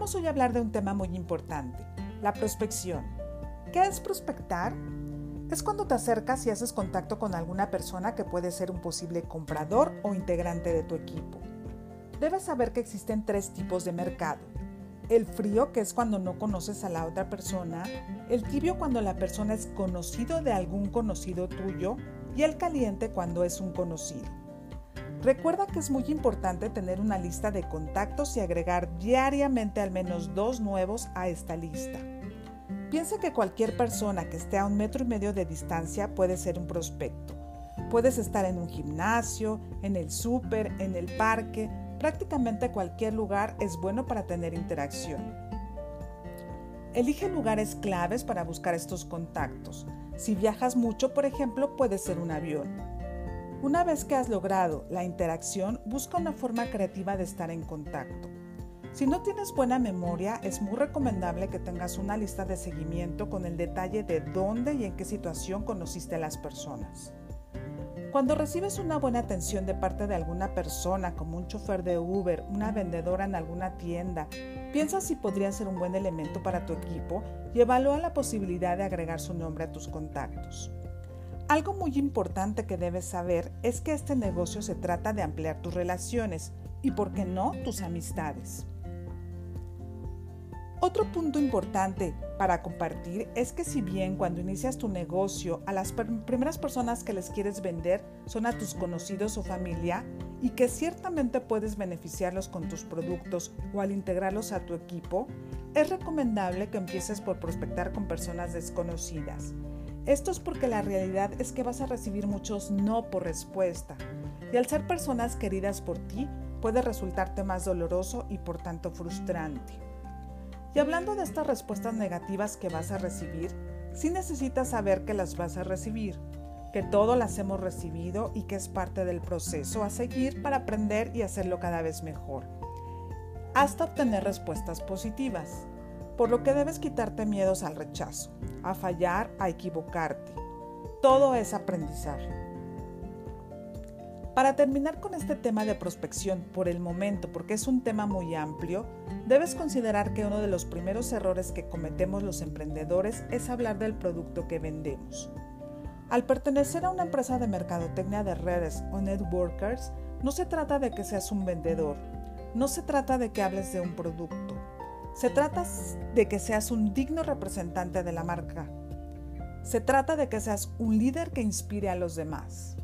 Vamos hoy a hablar de un tema muy importante, la prospección. ¿Qué es prospectar? Es cuando te acercas y haces contacto con alguna persona que puede ser un posible comprador o integrante de tu equipo. Debes saber que existen tres tipos de mercado. El frío, que es cuando no conoces a la otra persona. El tibio, cuando la persona es conocido de algún conocido tuyo. Y el caliente, cuando es un conocido. Recuerda que es muy importante tener una lista de contactos y agregar diariamente al menos dos nuevos a esta lista. Piensa que cualquier persona que esté a un metro y medio de distancia puede ser un prospecto. Puedes estar en un gimnasio, en el súper, en el parque, prácticamente cualquier lugar es bueno para tener interacción. Elige lugares claves para buscar estos contactos. Si viajas mucho, por ejemplo, puede ser un avión. Una vez que has logrado la interacción, busca una forma creativa de estar en contacto. Si no tienes buena memoria, es muy recomendable que tengas una lista de seguimiento con el detalle de dónde y en qué situación conociste a las personas. Cuando recibes una buena atención de parte de alguna persona, como un chofer de Uber, una vendedora en alguna tienda, piensa si podría ser un buen elemento para tu equipo y evalúa la posibilidad de agregar su nombre a tus contactos. Algo muy importante que debes saber es que este negocio se trata de ampliar tus relaciones y, por qué no, tus amistades. Otro punto importante para compartir es que si bien cuando inicias tu negocio a las primeras personas que les quieres vender son a tus conocidos o familia y que ciertamente puedes beneficiarlos con tus productos o al integrarlos a tu equipo, es recomendable que empieces por prospectar con personas desconocidas. Esto es porque la realidad es que vas a recibir muchos no por respuesta y al ser personas queridas por ti puede resultarte más doloroso y por tanto frustrante. Y hablando de estas respuestas negativas que vas a recibir, sí necesitas saber que las vas a recibir, que todo las hemos recibido y que es parte del proceso a seguir para aprender y hacerlo cada vez mejor, hasta obtener respuestas positivas, por lo que debes quitarte miedos al rechazo, a fallar, a equivocarte. Todo es aprendizaje. Para terminar con este tema de prospección por el momento, porque es un tema muy amplio, debes considerar que uno de los primeros errores que cometemos los emprendedores es hablar del producto que vendemos. Al pertenecer a una empresa de mercadotecnia de redes o networkers, no se trata de que seas un vendedor, no se trata de que hables de un producto, se trata de que seas un digno representante de la marca, se trata de que seas un líder que inspire a los demás.